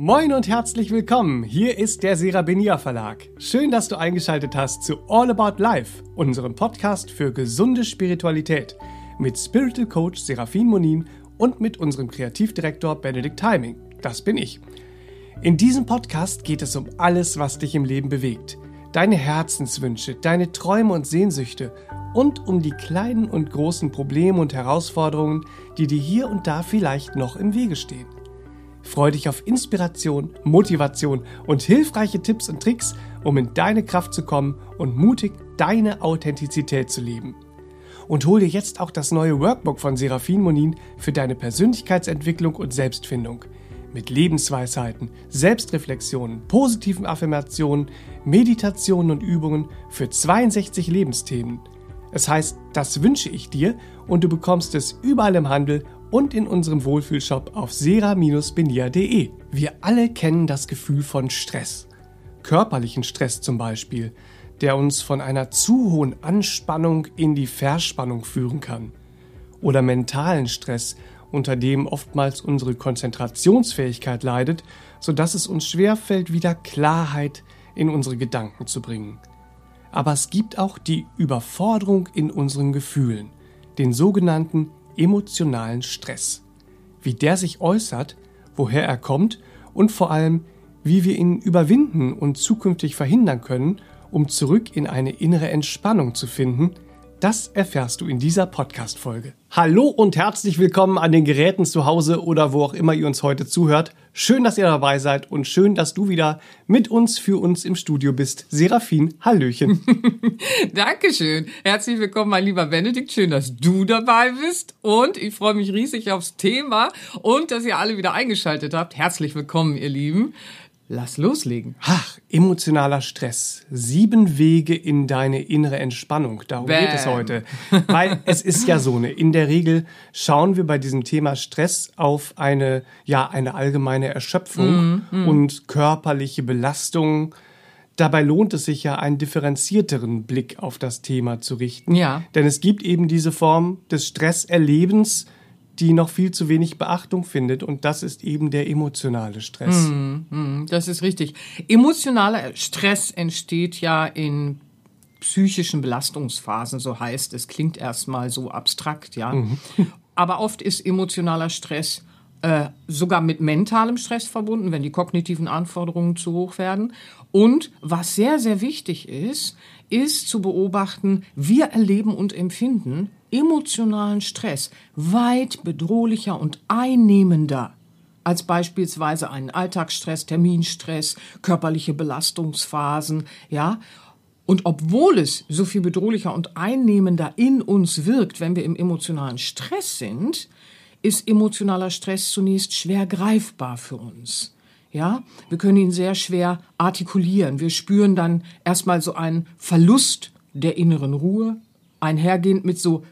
Moin und herzlich willkommen. Hier ist der Serabenia Verlag. Schön, dass du eingeschaltet hast zu All About Life, unserem Podcast für gesunde Spiritualität mit Spiritual Coach Serafin Monin und mit unserem Kreativdirektor Benedikt Timing. Das bin ich. In diesem Podcast geht es um alles, was dich im Leben bewegt. Deine Herzenswünsche, deine Träume und Sehnsüchte und um die kleinen und großen Probleme und Herausforderungen, die dir hier und da vielleicht noch im Wege stehen. Freu dich auf Inspiration, Motivation und hilfreiche Tipps und Tricks, um in deine Kraft zu kommen und mutig deine Authentizität zu leben. Und hol dir jetzt auch das neue Workbook von Serafin Monin für deine Persönlichkeitsentwicklung und Selbstfindung. Mit Lebensweisheiten, Selbstreflexionen, positiven Affirmationen, Meditationen und Übungen für 62 Lebensthemen. Es heißt, das wünsche ich dir und du bekommst es überall im Handel und in unserem Wohlfühlshop auf sera-benia.de. Wir alle kennen das Gefühl von Stress. Körperlichen Stress zum Beispiel, der uns von einer zu hohen Anspannung in die Verspannung führen kann. Oder mentalen Stress, unter dem oftmals unsere Konzentrationsfähigkeit leidet, sodass es uns schwerfällt, wieder Klarheit in unsere Gedanken zu bringen. Aber es gibt auch die Überforderung in unseren Gefühlen, den sogenannten emotionalen Stress. Wie der sich äußert, woher er kommt und vor allem, wie wir ihn überwinden und zukünftig verhindern können, um zurück in eine innere Entspannung zu finden, das erfährst du in dieser Podcast-Folge. Hallo und herzlich willkommen an den Geräten zu Hause oder wo auch immer ihr uns heute zuhört. Schön, dass ihr dabei seid und schön, dass du wieder mit uns für uns im Studio bist. Serafin, Hallöchen. Dankeschön. Herzlich willkommen, mein lieber Benedikt. Schön, dass du dabei bist und ich freue mich riesig aufs Thema und dass ihr alle wieder eingeschaltet habt. Herzlich willkommen, ihr Lieben. Lass loslegen. Ach, emotionaler Stress. Sieben Wege in deine innere Entspannung. Darum Bam. geht es heute. Weil es ist ja so, ne, in der Regel schauen wir bei diesem Thema Stress auf eine, ja, eine allgemeine Erschöpfung mm, mm. und körperliche Belastung. Dabei lohnt es sich ja, einen differenzierteren Blick auf das Thema zu richten. Ja. Denn es gibt eben diese Form des Stresserlebens, die noch viel zu wenig Beachtung findet. Und das ist eben der emotionale Stress. Mm, das ist richtig. Emotionaler Stress entsteht ja in psychischen Belastungsphasen, so heißt es. Klingt erstmal so abstrakt, ja. Mhm. Aber oft ist emotionaler Stress äh, sogar mit mentalem Stress verbunden, wenn die kognitiven Anforderungen zu hoch werden. Und was sehr, sehr wichtig ist, ist zu beobachten, wir erleben und empfinden emotionalen Stress weit bedrohlicher und einnehmender als beispielsweise einen Alltagsstress, Terminstress, körperliche Belastungsphasen, ja. Und obwohl es so viel bedrohlicher und einnehmender in uns wirkt, wenn wir im emotionalen Stress sind, ist emotionaler Stress zunächst schwer greifbar für uns. Ja, wir können ihn sehr schwer artikulieren. Wir spüren dann erstmal so einen Verlust der inneren Ruhe, einhergehend mit so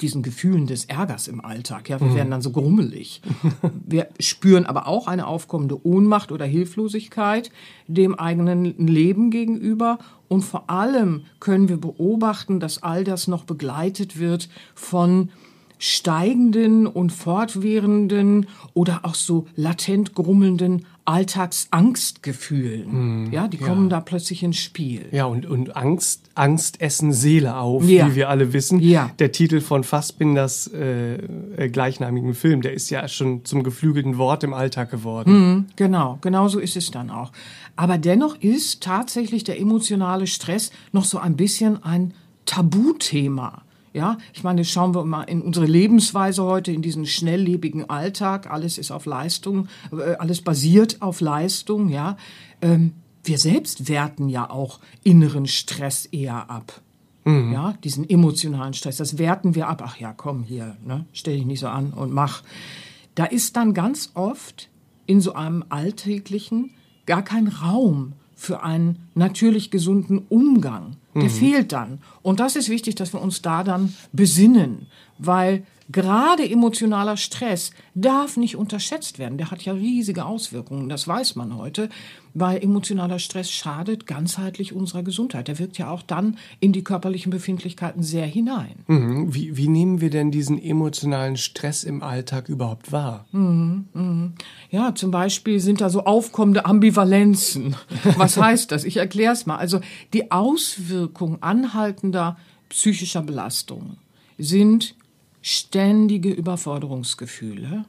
diesen Gefühlen des Ärgers im Alltag. Ja, wir mhm. werden dann so grummelig. Wir spüren aber auch eine aufkommende Ohnmacht oder Hilflosigkeit dem eigenen Leben gegenüber. Und vor allem können wir beobachten, dass all das noch begleitet wird von steigenden und fortwährenden oder auch so latent grummelnden Alltagsangstgefühlen. Mm, ja, die kommen ja. da plötzlich ins Spiel. Ja, und, und Angst, Angst essen Seele auf, ja. wie wir alle wissen. Ja. Der Titel von Fassbinders äh, äh, gleichnamigen Film, der ist ja schon zum geflügelten Wort im Alltag geworden. Mm, genau, genau so ist es dann auch. Aber dennoch ist tatsächlich der emotionale Stress noch so ein bisschen ein Tabuthema. Ja, ich meine, schauen wir mal in unsere Lebensweise heute, in diesen schnelllebigen Alltag. Alles ist auf Leistung, äh, alles basiert auf Leistung, ja. Ähm, wir selbst werten ja auch inneren Stress eher ab. Mhm. Ja, diesen emotionalen Stress, das werten wir ab. Ach ja, komm hier, ne, stell dich nicht so an und mach. Da ist dann ganz oft in so einem alltäglichen gar kein Raum für einen natürlich gesunden Umgang. Der mhm. fehlt dann. Und das ist wichtig, dass wir uns da dann besinnen. weil gerade emotionaler Stress darf nicht unterschätzt werden. Der hat ja riesige Auswirkungen, das weiß man heute, weil emotionaler Stress schadet ganzheitlich unserer Gesundheit. Der wirkt ja auch dann in die körperlichen Befindlichkeiten sehr hinein. Mhm. Wie, wie nehmen wir denn diesen emotionalen Stress im Alltag überhaupt wahr? Mhm, mhm. Ja, zum Beispiel sind da so aufkommende Ambivalenzen. Was heißt das? Ich erkläre es mal. Also die Auswirkung anhaltender psychischer Belastung sind ständige Überforderungsgefühle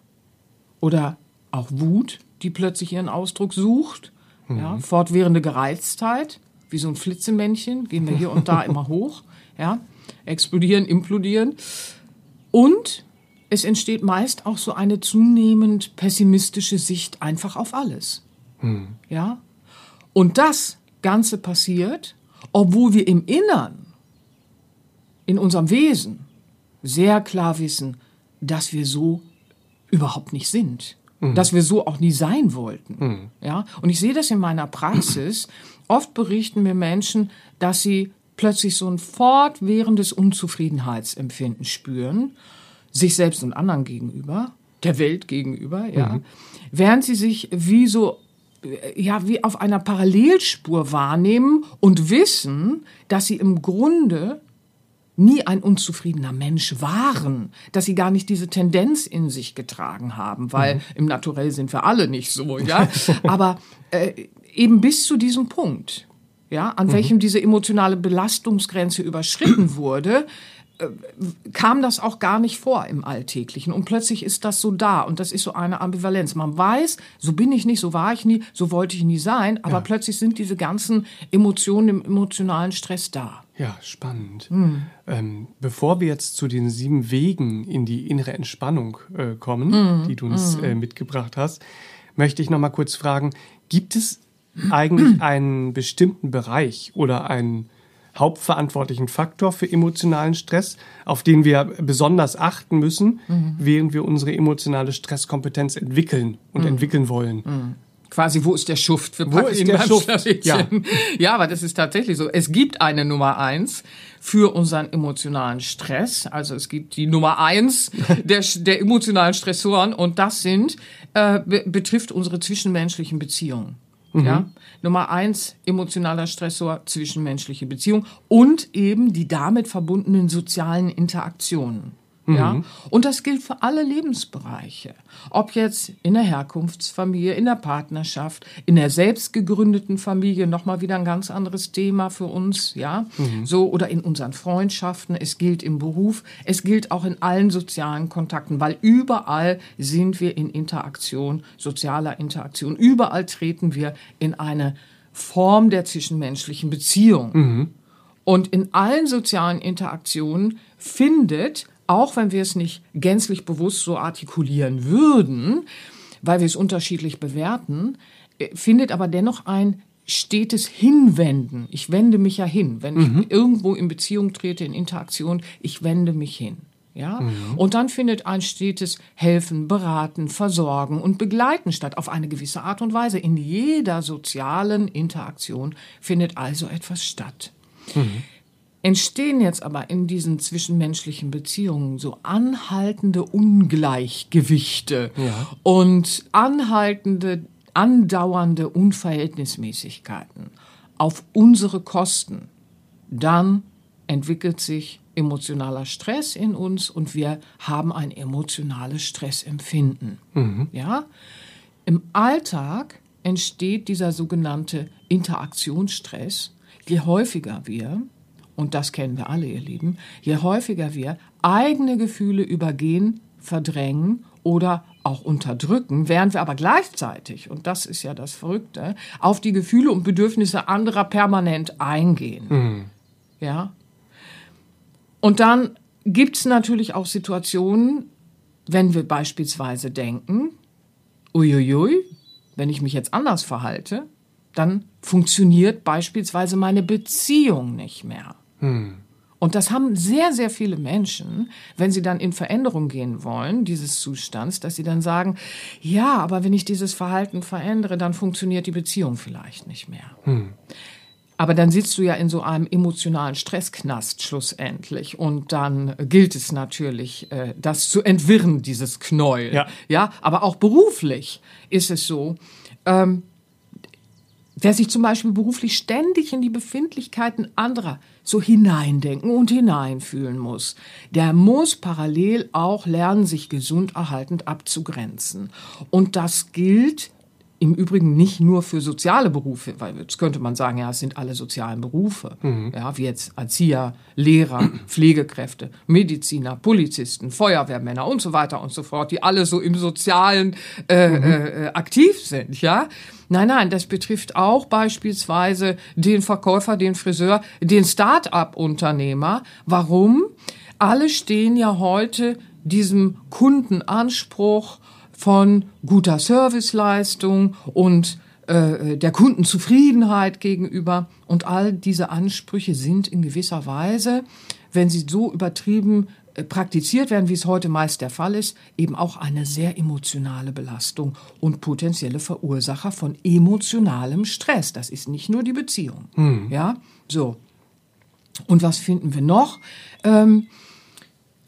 oder auch Wut, die plötzlich ihren Ausdruck sucht, mhm. ja, fortwährende Gereiztheit, wie so ein Flitzemännchen, gehen wir hier und da immer hoch, ja, explodieren, implodieren. Und es entsteht meist auch so eine zunehmend pessimistische Sicht einfach auf alles. Mhm. Ja? Und das Ganze passiert, obwohl wir im Innern, in unserem Wesen, sehr klar wissen, dass wir so überhaupt nicht sind. Mhm. Dass wir so auch nie sein wollten. Mhm. Ja? Und ich sehe das in meiner Praxis. Oft berichten mir Menschen, dass sie plötzlich so ein fortwährendes Unzufriedenheitsempfinden spüren, sich selbst und anderen gegenüber, der Welt gegenüber, ja, mhm. während sie sich wie so ja, wie auf einer Parallelspur wahrnehmen und wissen, dass sie im Grunde nie ein unzufriedener Mensch waren, dass sie gar nicht diese Tendenz in sich getragen haben, weil mhm. im Naturell sind wir alle nicht so, ja. Aber äh, eben bis zu diesem Punkt, ja, an mhm. welchem diese emotionale Belastungsgrenze überschritten wurde, äh, kam das auch gar nicht vor im Alltäglichen. Und plötzlich ist das so da. Und das ist so eine Ambivalenz. Man weiß, so bin ich nicht, so war ich nie, so wollte ich nie sein. Aber ja. plötzlich sind diese ganzen Emotionen im emotionalen Stress da. Ja, spannend. Mhm. Ähm, bevor wir jetzt zu den sieben Wegen in die innere Entspannung äh, kommen, mhm. die du uns mhm. äh, mitgebracht hast, möchte ich noch mal kurz fragen: Gibt es eigentlich einen bestimmten Bereich oder einen hauptverantwortlichen Faktor für emotionalen Stress, auf den wir besonders achten müssen, mhm. während wir unsere emotionale Stresskompetenz entwickeln und mhm. entwickeln wollen? Quasi, wo ist der Schuft? Wir wo ist der Schuft? Ja. ja, aber das ist tatsächlich so. Es gibt eine Nummer eins für unseren emotionalen Stress. Also es gibt die Nummer eins der, der emotionalen Stressoren und das sind, äh, betrifft unsere zwischenmenschlichen Beziehungen. Mhm. Ja? Nummer eins, emotionaler Stressor, zwischenmenschliche Beziehung und eben die damit verbundenen sozialen Interaktionen. Ja? Mhm. Und das gilt für alle Lebensbereiche. Ob jetzt in der Herkunftsfamilie, in der Partnerschaft, in der selbst gegründeten Familie, nochmal wieder ein ganz anderes Thema für uns, ja. Mhm. So, oder in unseren Freundschaften. Es gilt im Beruf. Es gilt auch in allen sozialen Kontakten, weil überall sind wir in Interaktion, sozialer Interaktion. Überall treten wir in eine Form der zwischenmenschlichen Beziehung. Mhm. Und in allen sozialen Interaktionen findet auch wenn wir es nicht gänzlich bewusst so artikulieren würden, weil wir es unterschiedlich bewerten, äh, findet aber dennoch ein stetes Hinwenden. Ich wende mich ja hin. Wenn mhm. ich irgendwo in Beziehung trete, in Interaktion, ich wende mich hin. Ja? Mhm. Und dann findet ein stetes Helfen, Beraten, Versorgen und Begleiten statt, auf eine gewisse Art und Weise. In jeder sozialen Interaktion findet also etwas statt. Mhm entstehen jetzt aber in diesen zwischenmenschlichen Beziehungen so anhaltende Ungleichgewichte ja. und anhaltende, andauernde Unverhältnismäßigkeiten auf unsere Kosten, dann entwickelt sich emotionaler Stress in uns und wir haben ein emotionales Stressempfinden. Mhm. Ja? Im Alltag entsteht dieser sogenannte Interaktionsstress, je häufiger wir und das kennen wir alle, ihr Lieben, je häufiger wir eigene Gefühle übergehen, verdrängen oder auch unterdrücken, während wir aber gleichzeitig, und das ist ja das Verrückte, auf die Gefühle und Bedürfnisse anderer permanent eingehen. Mhm. Ja. Und dann gibt es natürlich auch Situationen, wenn wir beispielsweise denken, uiuiui, wenn ich mich jetzt anders verhalte, dann funktioniert beispielsweise meine Beziehung nicht mehr. Hm. Und das haben sehr, sehr viele Menschen, wenn sie dann in Veränderung gehen wollen, dieses Zustands, dass sie dann sagen, ja, aber wenn ich dieses Verhalten verändere, dann funktioniert die Beziehung vielleicht nicht mehr. Hm. Aber dann sitzt du ja in so einem emotionalen Stressknast schlussendlich. Und dann gilt es natürlich, äh, das zu entwirren, dieses Knäuel. Ja. ja, aber auch beruflich ist es so. Ähm, wer sich zum Beispiel beruflich ständig in die Befindlichkeiten anderer so hineindenken und hineinfühlen muss, der muss parallel auch lernen, sich gesund erhaltend abzugrenzen. Und das gilt im Übrigen nicht nur für soziale Berufe, weil jetzt könnte man sagen, ja, es sind alle sozialen Berufe, ja, wie jetzt Erzieher, Lehrer, Pflegekräfte, Mediziner, Polizisten, Feuerwehrmänner und so weiter und so fort, die alle so im Sozialen äh, äh, aktiv sind, ja. Nein, nein, das betrifft auch beispielsweise den Verkäufer, den Friseur, den Start-up-Unternehmer. Warum? Alle stehen ja heute diesem Kundenanspruch von guter Serviceleistung und äh, der Kundenzufriedenheit gegenüber. Und all diese Ansprüche sind in gewisser Weise, wenn sie so übertrieben äh, praktiziert werden, wie es heute meist der Fall ist, eben auch eine sehr emotionale Belastung und potenzielle Verursacher von emotionalem Stress. Das ist nicht nur die Beziehung. Ja, so. Und was finden wir noch? Ähm,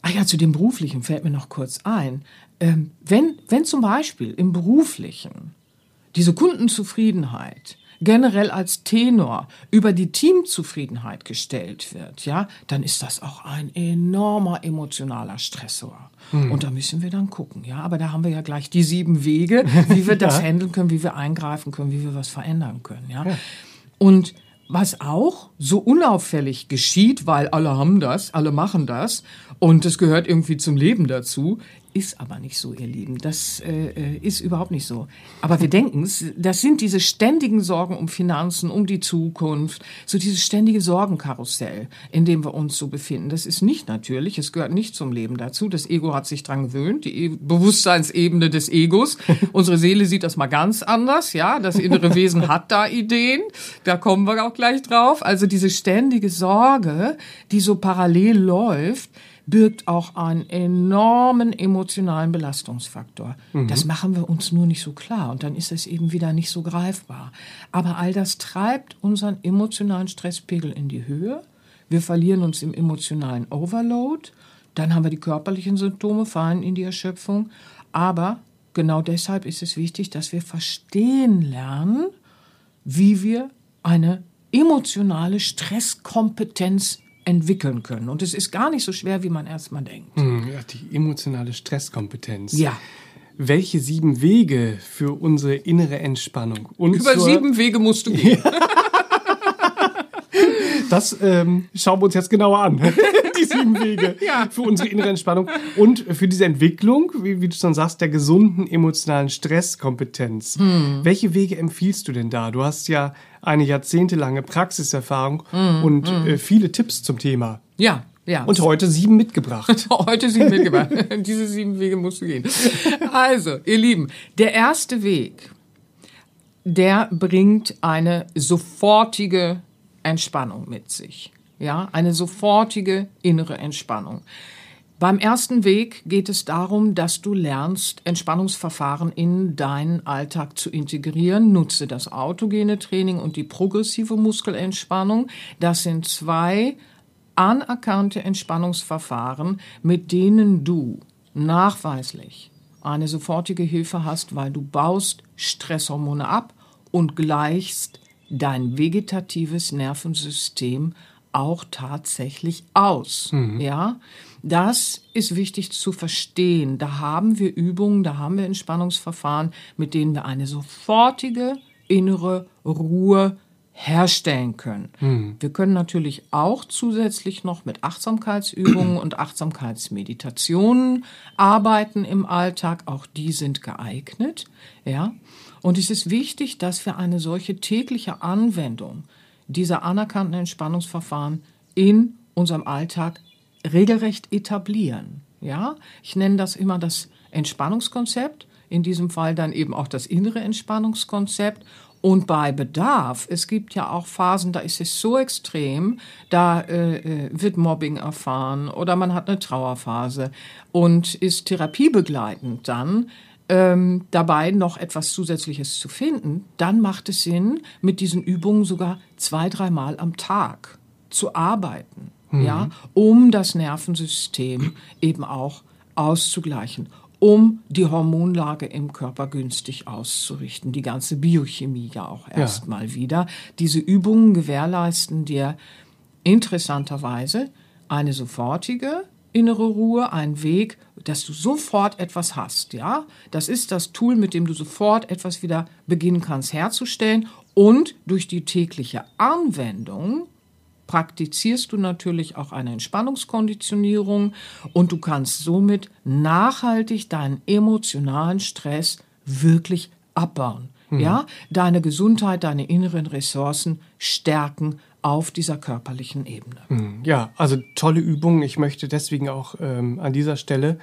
ah ja, zu dem Beruflichen fällt mir noch kurz ein. Ähm, wenn, wenn zum Beispiel im Beruflichen diese Kundenzufriedenheit generell als Tenor über die Teamzufriedenheit gestellt wird, ja, dann ist das auch ein enormer emotionaler Stressor. Und da müssen wir dann gucken, ja. Aber da haben wir ja gleich die sieben Wege, wie wir das Ja. handeln können, wie wir eingreifen können, wie wir was verändern können, ja. Und was auch so unauffällig geschieht, weil alle haben das, alle machen das und es gehört irgendwie zum Leben dazu, ist aber nicht so, ihr Lieben. Das äh, äh, ist überhaupt nicht so. Aber wir denken es, das sind diese ständigen Sorgen um Finanzen, um die Zukunft, so dieses ständige Sorgenkarussell, in dem wir uns so befinden. Das ist nicht natürlich, es gehört nicht zum Leben dazu. Das Ego hat sich dran gewöhnt, die e Bewusstseinsebene des Egos. Unsere Seele sieht das mal ganz anders, ja. Das innere Wesen hat da Ideen, da kommen wir auch gleich drauf. Also diese ständige Sorge, die so parallel läuft, birgt auch einen enormen emotionalen Belastungsfaktor. Das machen wir uns nur nicht so klar und dann ist es eben wieder nicht so greifbar. Aber all das treibt unseren emotionalen Stresspegel in die Höhe. Wir verlieren uns im emotionalen Overload. Dann haben wir die körperlichen Symptome, fallen in die Erschöpfung. Aber genau deshalb ist es wichtig, dass wir verstehen lernen, wie wir eine emotionale Stresskompetenz entwickeln können. Und es ist gar nicht so schwer, wie man erstmal denkt. Hm, ja, die emotionale Stresskompetenz. Ja. Welche sieben Wege für unsere innere Entspannung und Über sieben Wege musst du gehen. Das ähm, schauen wir uns jetzt genauer an. die sieben Wege Ja. für unsere innere Entspannung und für diese Entwicklung, wie, wie du schon sagst, der gesunden emotionalen Stresskompetenz. Hm. Welche Wege empfiehlst du denn da? Du hast ja eine jahrzehntelange Praxiserfahrung Hm, und Äh, viele Tipps zum Thema. Ja, ja. Und heute sieben mitgebracht. Heute sieben mitgebracht. Diese sieben Wege musst du gehen. Also, ihr Lieben, der erste Weg, der bringt eine sofortige Entspannung mit sich. Ja, eine sofortige innere Entspannung. Beim ersten Weg geht es darum, dass du lernst, Entspannungsverfahren in deinen Alltag zu integrieren. Nutze das autogene Training und die progressive Muskelentspannung. Das sind zwei anerkannte Entspannungsverfahren, mit denen du nachweislich eine sofortige Hilfe hast, weil du baust Stresshormone ab und gleichst dein vegetatives Nervensystem auch tatsächlich aus. Ja, das ist wichtig zu verstehen. Da haben wir Übungen, da haben wir Entspannungsverfahren, mit denen wir eine sofortige innere Ruhe herstellen können. Wir können natürlich auch zusätzlich noch mit Achtsamkeitsübungen und Achtsamkeitsmeditationen arbeiten im Alltag. Auch die sind geeignet. Ja. Und es ist wichtig, dass wir eine solche tägliche Anwendung dieser anerkannten Entspannungsverfahren in unserem Alltag regelrecht etablieren. Ja, ich nenne das immer das Entspannungskonzept, in diesem Fall dann eben auch das innere Entspannungskonzept. Und bei Bedarf, es gibt ja auch Phasen, da ist es so extrem, da äh, äh, wird Mobbing erfahren oder man hat eine Trauerphase und ist therapiebegleitend dann ähm, dabei noch etwas Zusätzliches zu finden, dann macht es Sinn, mit diesen Übungen sogar zwei, dreimal am Tag zu arbeiten, mhm. ja, um das Nervensystem eben auch auszugleichen, um die Hormonlage im Körper günstig auszurichten, die ganze Biochemie ja auch erstmal ja. wieder. Diese Übungen gewährleisten dir interessanterweise eine sofortige innere Ruhe, ein Weg, dass du sofort etwas hast, ja? Das ist das Tool, mit dem du sofort etwas wieder beginnen kannst herzustellen und durch die tägliche Anwendung praktizierst du natürlich auch eine Entspannungskonditionierung und du kannst somit nachhaltig deinen emotionalen Stress wirklich abbauen. Mhm. Ja, deine Gesundheit, deine inneren Ressourcen stärken auf dieser körperlichen Ebene. Mhm. Ja, also tolle Übungen. Ich möchte deswegen auch ähm, an dieser Stelle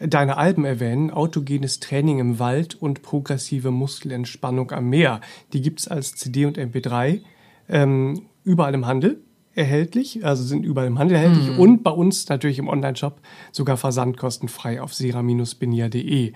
deine Alben erwähnen, Autogenes Training im Wald und Progressive Muskelentspannung am Meer. Die gibt es als CD und MP3 ähm, überall im Handel erhältlich, also sind überall im Handel erhältlich mhm. und bei uns natürlich im Online-Shop sogar versandkostenfrei auf sera-benia.de.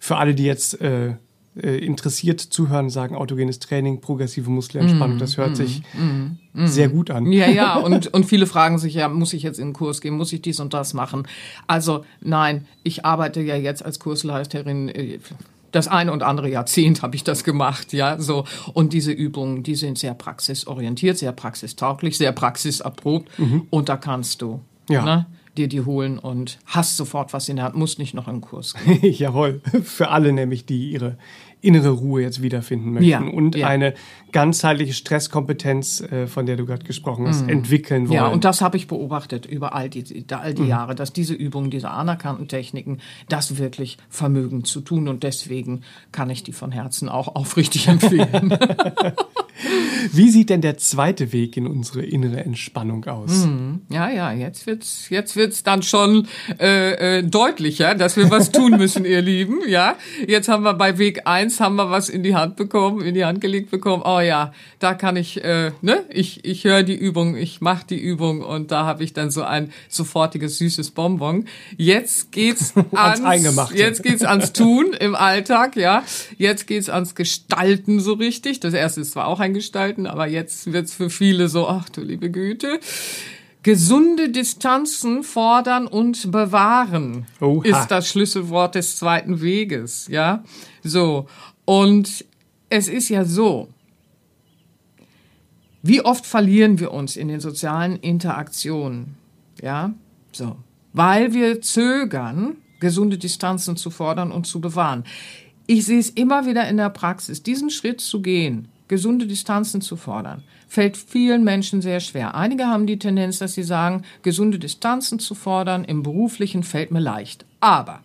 Für alle, die jetzt äh, äh, interessiert zuhören, sagen autogenes Training, progressive Muskelentspannung, mm, das hört mm, sich mm, mm, sehr gut an. Ja, ja, und, und viele fragen sich ja, muss ich jetzt in den Kurs gehen, muss ich dies und das machen? Also nein, ich arbeite ja jetzt als Kursleiterin äh, das eine und andere Jahrzehnt habe ich das gemacht, ja, so. Und diese Übungen, die sind sehr praxisorientiert, sehr praxistauglich, sehr praxiserprobt. Mhm. Und da kannst du, ja. ne, dir die holen und hast sofort was in der Hand, musst nicht noch im Kurs gehen. Jawohl, für alle nämlich, die ihre innere Ruhe jetzt wiederfinden möchten ja, und ja. eine ganzheitliche Stresskompetenz, äh, von der du gerade gesprochen hast, mm. entwickeln wollen. Ja, und das habe ich beobachtet über all die, all die mm. Jahre, dass diese Übungen, diese anerkannten Techniken, das wirklich vermögen zu tun und deswegen kann ich die von Herzen auch aufrichtig empfehlen. Wie sieht denn der zweite Weg in unsere innere Entspannung aus? Mm. Ja, ja, jetzt wird's, jetzt wird's dann schon äh, äh, deutlicher, dass wir was tun müssen, ihr Lieben. Ja, jetzt haben wir bei Weg eins haben wir was in die Hand bekommen, in die Hand gelegt bekommen. Oh ja, da kann ich, äh, ne, ich, ich höre die Übung, ich mache die Übung und da habe ich dann so ein sofortiges süßes Bonbon. Jetzt geht's ans, jetzt geht's ans Tun im Alltag, ja. Jetzt geht's ans Gestalten so richtig. Das erste ist zwar auch ein Gestalten, aber jetzt wird's für viele so, ach du liebe Güte. Gesunde Distanzen fordern und bewahren Oha. ist das Schlüsselwort des zweiten Weges, ja. So. Und es ist ja so, wie oft verlieren wir uns in den sozialen Interaktionen, ja? So. Weil wir zögern, gesunde Distanzen zu fordern und zu bewahren. Ich sehe es immer wieder in der Praxis, diesen Schritt zu gehen, gesunde Distanzen zu fordern, fällt vielen Menschen sehr schwer. Einige haben die Tendenz, dass sie sagen, gesunde Distanzen zu fordern im beruflichen fällt mir leicht. Aber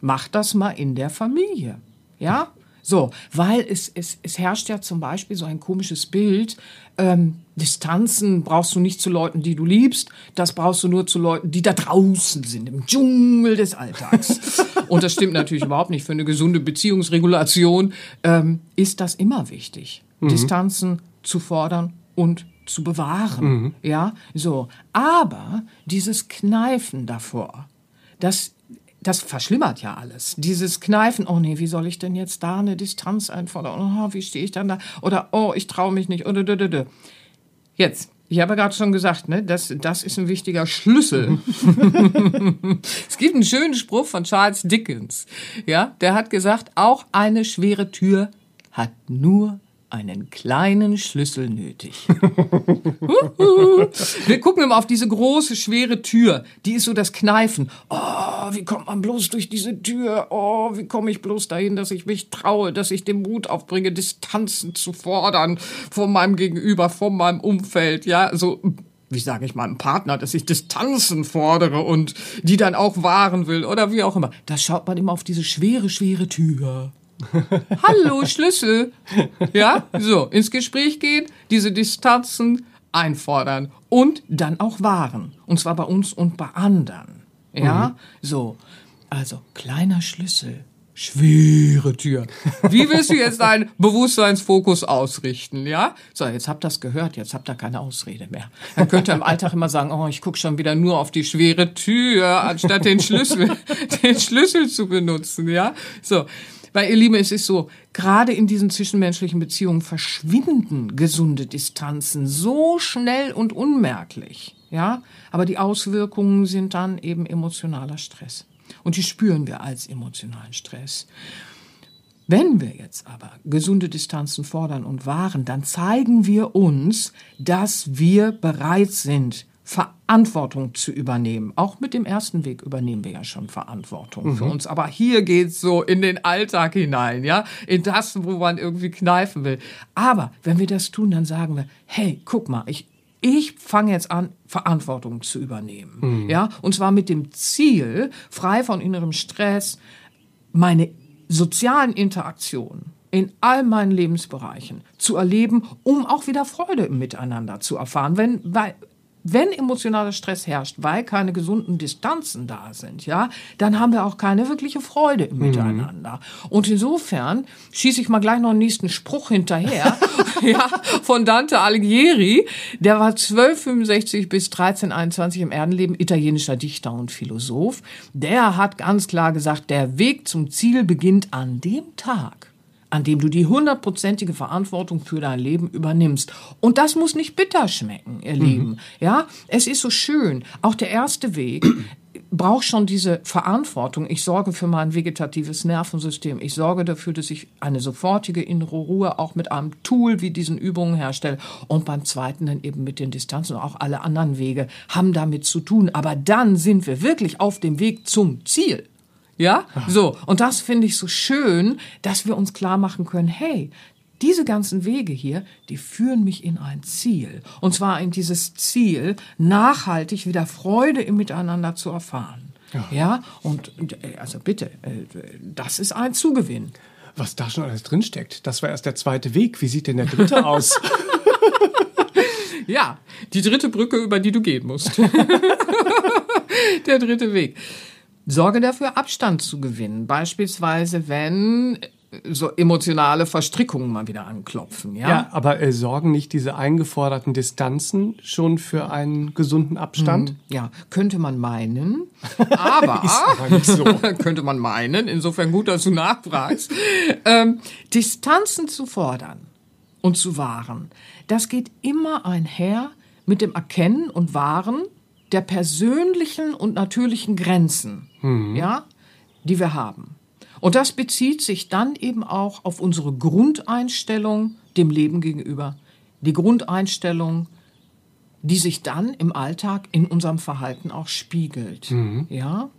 mach das mal in der Familie. Ja? So, weil es, es, es herrscht ja zum Beispiel so ein komisches Bild. Ähm, Distanzen brauchst du nicht zu Leuten, die du liebst. Das brauchst du nur zu Leuten, die da draußen sind, im Dschungel des Alltags. Und das stimmt natürlich überhaupt nicht. Für eine gesunde Beziehungsregulation ähm, ist das immer wichtig, mhm. Distanzen zu fordern und zu bewahren. Mhm. Ja, so. Aber dieses Kneifen davor, das das verschlimmert ja alles. Dieses Kneifen, oh nee, wie soll ich denn jetzt da eine Distanz einfordern? Oh, wie stehe ich dann da? Oder oh, ich traue mich nicht. Oder dö, dö, dö. Jetzt, ich habe gerade schon gesagt, ne, das, das ist ein wichtiger Schlüssel. es gibt einen schönen Spruch von Charles Dickens. Ja, der hat gesagt, auch eine schwere Tür hat nur einen kleinen Schlüssel nötig. Wir gucken immer auf diese große, schwere Tür. Die ist so das Kneifen. Oh, wie kommt man bloß durch diese Tür? Oh, wie komme ich bloß dahin, dass ich mich traue, dass ich den Mut aufbringe, Distanzen zu fordern von meinem Gegenüber, von meinem Umfeld. Ja, so wie sage ich meinem Partner, dass ich Distanzen fordere und die dann auch wahren will oder wie auch immer. Da schaut man immer auf diese schwere, schwere Tür. Hallo, Schlüssel. Ja, so, ins Gespräch gehen, diese Distanzen einfordern und dann auch wahren. Und zwar bei uns und bei anderen. Ja, mhm. so. Also, kleiner Schlüssel. Schwere Tür. Wie willst du jetzt deinen Bewusstseinsfokus ausrichten, ja? So, jetzt habt ihr das gehört, jetzt habt ihr keine Ausrede mehr. Dann könnt ihr im Alltag immer sagen, oh, ich gucke schon wieder nur auf die schwere Tür, anstatt den Schlüssel, den Schlüssel zu benutzen, ja? So, Weil ihr Lieben, es ist so, gerade in diesen zwischenmenschlichen Beziehungen verschwinden gesunde Distanzen so schnell und unmerklich. Ja, aber die Auswirkungen sind dann eben emotionaler Stress. Und die spüren wir als emotionalen Stress. Wenn wir jetzt aber gesunde Distanzen fordern und wahren, dann zeigen wir uns, dass wir bereit sind, Verantwortung zu übernehmen. Auch mit dem ersten Weg übernehmen wir ja schon Verantwortung mhm. für uns. Aber hier geht's so in den Alltag hinein, ja, in das, wo man irgendwie kneifen will. Aber wenn wir das tun, dann sagen wir, hey, guck mal, ich, ich fange jetzt an, Verantwortung zu übernehmen. Mhm. Ja, und zwar mit dem Ziel, frei von innerem Stress, meine sozialen Interaktionen in all meinen Lebensbereichen zu erleben, um auch wieder Freude im Miteinander zu erfahren. Wenn, weil wenn emotionaler Stress herrscht, weil keine gesunden Distanzen da sind, ja, dann haben wir auch keine wirkliche Freude im mhm. Miteinander. Und insofern schieße ich mal gleich noch einen nächsten Spruch hinterher, ja, von Dante Alighieri. Der war 1265 bis 1321 im Erdenleben italienischer Dichter und Philosoph. Der hat ganz klar gesagt, der Weg zum Ziel beginnt an dem Tag, an dem du die hundertprozentige Verantwortung für dein Leben übernimmst. Und das muss nicht bitter schmecken, ihr mhm. Lieben. Ja, es ist so schön. Auch der erste Weg braucht schon diese Verantwortung. Ich sorge für mein vegetatives Nervensystem. Ich sorge dafür, dass ich eine sofortige innere Ruhe auch mit einem Tool wie diesen Übungen herstelle. Und beim zweiten dann eben mit den Distanzen und auch alle anderen Wege haben damit zu tun. Aber dann sind wir wirklich auf dem Weg zum Ziel. Ja, so. Und das finde ich so schön, dass wir uns klar machen können, hey, diese ganzen Wege hier, die führen mich in ein Ziel. Und zwar in dieses Ziel, nachhaltig wieder Freude im Miteinander zu erfahren. Ja, ja? und also bitte, äh, das ist ein Zugewinn. Was da schon alles drinsteckt, das war erst der zweite Weg. Wie sieht denn der dritte aus? ja, die dritte Brücke, über die du gehen musst. der dritte Weg. Sorge dafür, Abstand zu gewinnen. Beispielsweise, wenn so emotionale Verstrickungen mal wieder anklopfen. Ja, ja aber äh, sorgen nicht diese eingeforderten Distanzen schon für einen gesunden Abstand? Hm, ja, könnte man meinen. Aber, aber so. könnte man meinen. Insofern gut, dass du nachfragst. ähm, Distanzen zu fordern und zu wahren, das geht immer einher mit dem Erkennen und Wahren der persönlichen und natürlichen Grenzen, mhm. ja, die wir haben. Und das bezieht sich dann eben auch auf unsere Grundeinstellung dem Leben gegenüber. Die Grundeinstellung, die sich dann im Alltag in unserem Verhalten auch spiegelt. Mhm. Ja?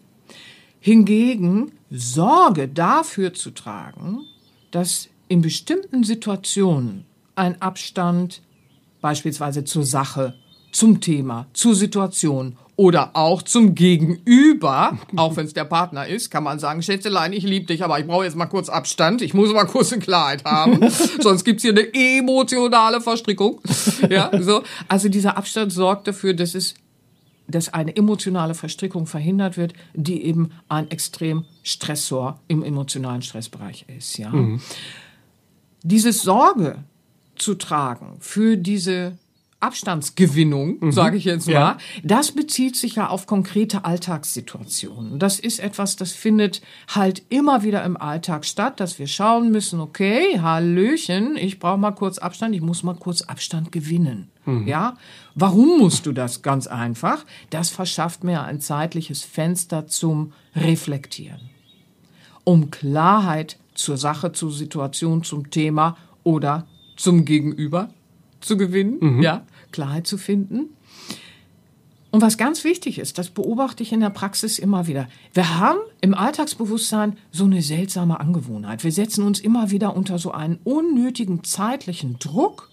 Hingegen Sorge dafür zu tragen, dass in bestimmten Situationen ein Abstand beispielsweise zur Sache zum Thema, zur Situation oder auch zum Gegenüber, auch wenn es der Partner ist, kann man sagen, Schätzelein, ich liebe dich, aber ich brauche jetzt mal kurz Abstand, ich muss mal kurz in Klarheit haben, sonst gibt's hier eine emotionale Verstrickung. Ja, so. Also dieser Abstand sorgt dafür, dass es dass eine emotionale Verstrickung verhindert wird, die eben ein extrem Stressor im emotionalen Stressbereich ist. Ja? Mhm. Diese Sorge zu tragen für diese Abstandsgewinnung, mhm. sage ich jetzt mal, ja. das bezieht sich ja auf konkrete Alltagssituationen. Das ist etwas, das findet halt immer wieder im Alltag statt, dass wir schauen müssen, okay, Hallöchen, ich brauche mal kurz Abstand, ich muss mal kurz Abstand gewinnen. Mhm. Ja? Warum musst du das? Ganz einfach. Das verschafft mir ein zeitliches Fenster zum Reflektieren. Um Klarheit zur Sache, zur Situation, zum Thema oder zum Gegenüber zu gewinnen, mhm. ja, Klarheit zu finden. Und was ganz wichtig ist, das beobachte ich in der Praxis immer wieder. Wir haben im Alltagsbewusstsein so eine seltsame Angewohnheit. Wir setzen uns immer wieder unter so einen unnötigen zeitlichen Druck,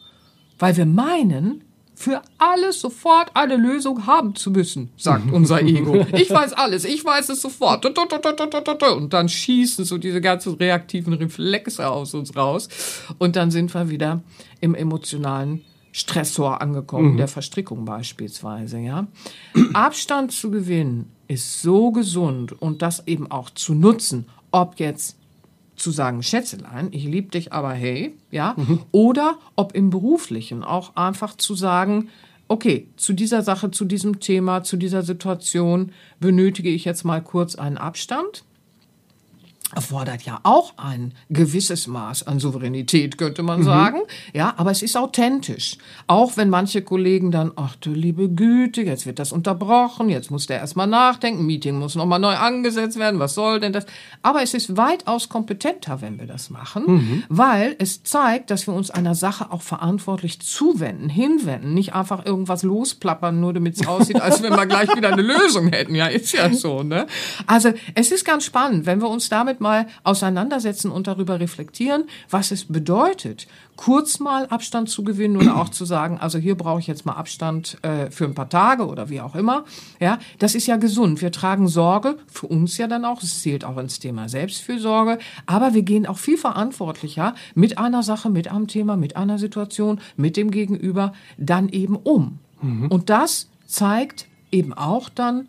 weil wir meinen, für alles sofort eine Lösung haben zu müssen, sagt unser Ego. Ich weiß alles, ich weiß es sofort. Und dann schießen so diese ganzen reaktiven Reflexe aus uns raus. Und dann sind wir wieder im emotionalen Stressor angekommen, mhm. der Verstrickung beispielsweise, ja. Abstand zu gewinnen ist so gesund und das eben auch zu nutzen, ob jetzt zu sagen, Schätzelein, ich liebe dich, aber hey, ja, mhm. oder ob im beruflichen auch einfach zu sagen, okay, zu dieser Sache, zu diesem Thema, zu dieser Situation benötige ich jetzt mal kurz einen Abstand. Erfordert ja auch ein gewisses Maß an Souveränität, könnte man mhm. sagen. Ja, aber es ist authentisch. Auch wenn manche Kollegen dann, ach du liebe Güte, jetzt wird das unterbrochen, jetzt muss der erstmal nachdenken, Meeting muss nochmal neu angesetzt werden, was soll denn das? Aber es ist weitaus kompetenter, wenn wir das machen, mhm. weil es zeigt, dass wir uns einer Sache auch verantwortlich zuwenden, hinwenden, nicht einfach irgendwas losplappern, nur damit es aussieht, als wenn wir gleich wieder eine Lösung hätten. Ja, ist ja so, ne? Also, es ist ganz spannend, wenn wir uns damit mal auseinandersetzen und darüber reflektieren, was es bedeutet, kurz mal Abstand zu gewinnen oder auch zu sagen, also hier brauche ich jetzt mal Abstand äh, für ein paar Tage oder wie auch immer. Ja, das ist ja gesund. Wir tragen Sorge für uns ja dann auch. Es zählt auch ins Thema Selbstfürsorge. Aber wir gehen auch viel verantwortlicher mit einer Sache, mit einem Thema, mit einer Situation, mit dem Gegenüber dann eben um. Mhm. Und das zeigt eben auch dann,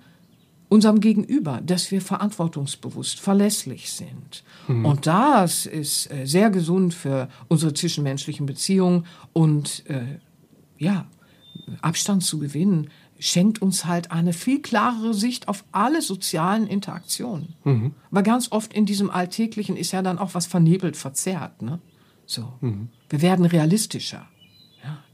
unserem Gegenüber, dass wir verantwortungsbewusst, verlässlich sind. Mhm. Und das ist äh, sehr gesund für unsere zwischenmenschlichen Beziehungen und äh, ja, Abstand zu gewinnen schenkt uns halt eine viel klarere Sicht auf alle sozialen Interaktionen. Mhm. Weil ganz oft in diesem Alltäglichen ist ja dann auch was vernebelt, verzerrt. Ne? So. Mhm. Wir werden realistischer.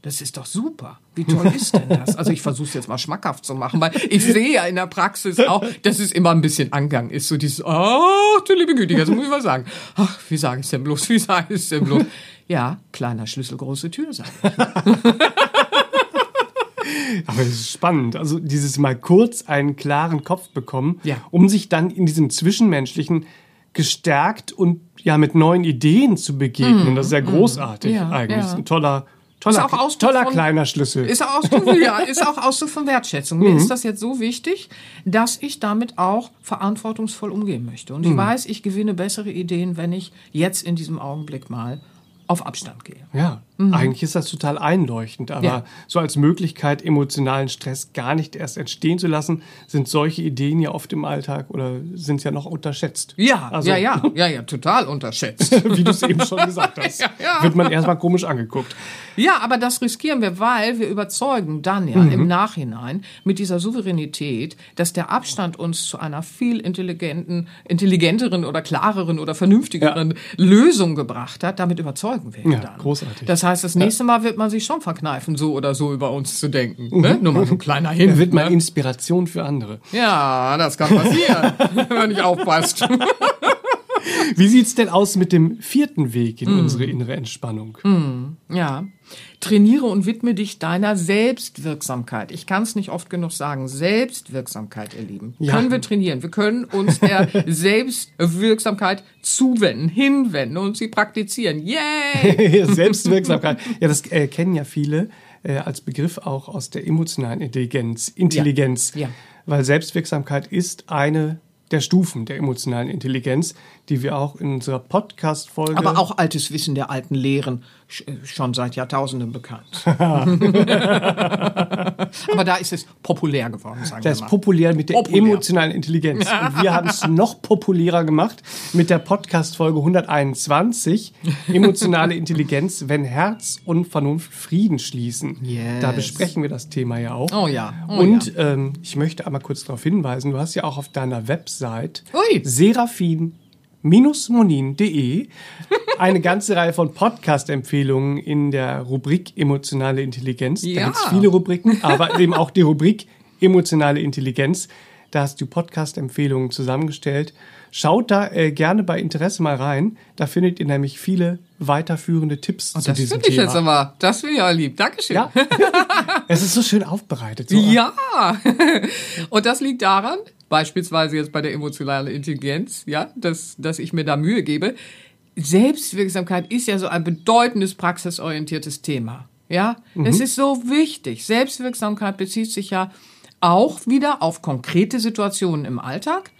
Das ist doch super. Wie toll ist denn das? Also ich versuche es jetzt mal schmackhaft zu machen, weil ich sehe ja in der Praxis auch, dass es immer ein bisschen Angang ist. So dieses, ach du liebe Güte, das muss ich mal sagen. Ach, wie sage ich es denn bloß? Wie sage ich es denn bloß? Ja, kleiner Schlüssel, große Tür, sage ich. Aber es ist spannend. Also dieses mal kurz einen klaren Kopf bekommen, ja. um sich dann in diesem Zwischenmenschlichen gestärkt und ja mit neuen Ideen zu begegnen. Mm, das ist ja mm. großartig ja, eigentlich. Ja. Ein toller Toller, ist auch Ausdruck toller von, kleiner Schlüssel. Ist auch Ausdruck, ja, ist auch Ausdruck von Wertschätzung. Mir mhm. ist das jetzt so wichtig, dass ich damit auch verantwortungsvoll umgehen möchte. Und ich mhm. weiß, ich gewinne bessere Ideen, wenn ich jetzt in diesem Augenblick mal auf Abstand gehe. Ja, mhm. eigentlich ist das total einleuchtend, aber ja. so als Möglichkeit, emotionalen Stress gar nicht erst entstehen zu lassen, sind solche Ideen ja oft im Alltag oder sind ja noch unterschätzt. Ja, also, ja, ja, ja, ja, total unterschätzt. Wie du es eben schon gesagt hast. ja, ja. Wird man erstmal komisch angeguckt. Ja, aber das riskieren wir, weil wir überzeugen dann ja mhm. im Nachhinein mit dieser Souveränität, dass der Abstand uns zu einer viel intelligenten, intelligenteren oder klareren oder vernünftigeren Lösung gebracht hat. Damit überzeugen wir ja, dann. Großartig. Das heißt, das nächste Mal wird man sich schon verkneifen, so oder so über uns zu denken. Mhm. Ne? Nur mal so ein kleiner Hin. Er wird mal ne? Inspiration für andere. Ja, das kann passieren, wenn ich aufpasst. Wie sieht's denn aus mit dem vierten Weg in mm. unsere innere Entspannung? Mm, ja. Trainiere und widme dich deiner Selbstwirksamkeit. Ich kann es nicht oft genug sagen. Selbstwirksamkeit, ihr Lieben. Ja. Können wir trainieren. Wir können uns der Selbstwirksamkeit zuwenden, hinwenden und sie praktizieren. Yay! Selbstwirksamkeit. Ja, das äh, kennen ja viele äh, als Begriff auch aus der emotionalen Intelligenz. Intelligenz. Ja. ja. Weil Selbstwirksamkeit ist eine der Stufen der emotionalen Intelligenz, die wir auch in unserer Podcast-Folge. Aber auch altes Wissen der alten Lehren schon seit Jahrtausenden bekannt. Aber da ist es populär geworden, sagen das wir mal. Das ist populär mit der populär. emotionalen Intelligenz. Und wir haben es noch populärer gemacht mit der Podcast-Folge 121, emotionale Intelligenz, wenn Herz und Vernunft Frieden schließen. Yes. Da besprechen wir das Thema ja auch. Oh ja. Oh und ja. Ähm, ich möchte einmal kurz darauf hinweisen, du hast ja auch auf deiner Website Ui. Seraphin monin.de eine ganze Reihe von Podcast-Empfehlungen in der Rubrik emotionale Intelligenz. Ja. Da gibt es viele Rubriken, aber eben auch die Rubrik emotionale Intelligenz. Da hast du Podcast-Empfehlungen zusammengestellt. Schaut da äh, gerne bei Interesse mal rein. Da findet ihr nämlich viele weiterführende Tipps oh, zu diesem Thema. Das finde ich jetzt aber, das finde ich ja lieb. Dankeschön. Ja. es ist so schön aufbereitet. So. Ja. Und das liegt daran, beispielsweise jetzt bei der emotionalen Intelligenz, ja, dass, dass ich mir da Mühe gebe. Selbstwirksamkeit ist ja so ein bedeutendes praxisorientiertes Thema. Ja, mhm. es ist so wichtig. Selbstwirksamkeit bezieht sich ja auch wieder auf konkrete Situationen im Alltag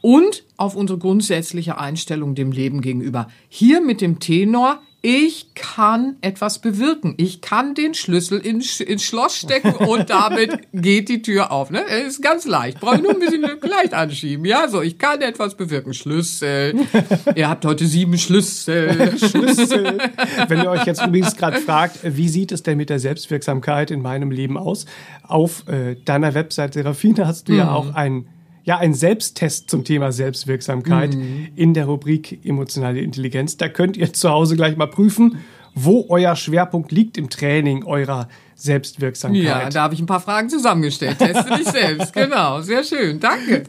und auf unsere grundsätzliche Einstellung dem Leben gegenüber. Hier mit dem Tenor, ich kann etwas bewirken. Ich kann den Schlüssel ins, ins Schloss stecken und damit geht die Tür auf. Ne? Ist ganz leicht. Brauche ich nur ein bisschen leicht anschieben. Ja, so, ich kann etwas bewirken. Schlüssel. Ihr habt heute sieben Schlüssel. Schlüssel. Wenn ihr euch jetzt übrigens gerade fragt, wie sieht es denn mit der Selbstwirksamkeit in meinem Leben aus? Auf äh, deiner Website Serafina hast du mhm. ja auch ein ja ein Selbsttest zum Thema Selbstwirksamkeit mhm. in der Rubrik emotionale Intelligenz. Da könnt ihr zu Hause gleich mal prüfen, wo euer Schwerpunkt liegt im Training eurer Selbstwirksamkeit. Ja, da habe ich ein paar Fragen zusammengestellt. Teste dich selbst. Genau, sehr schön. Danke.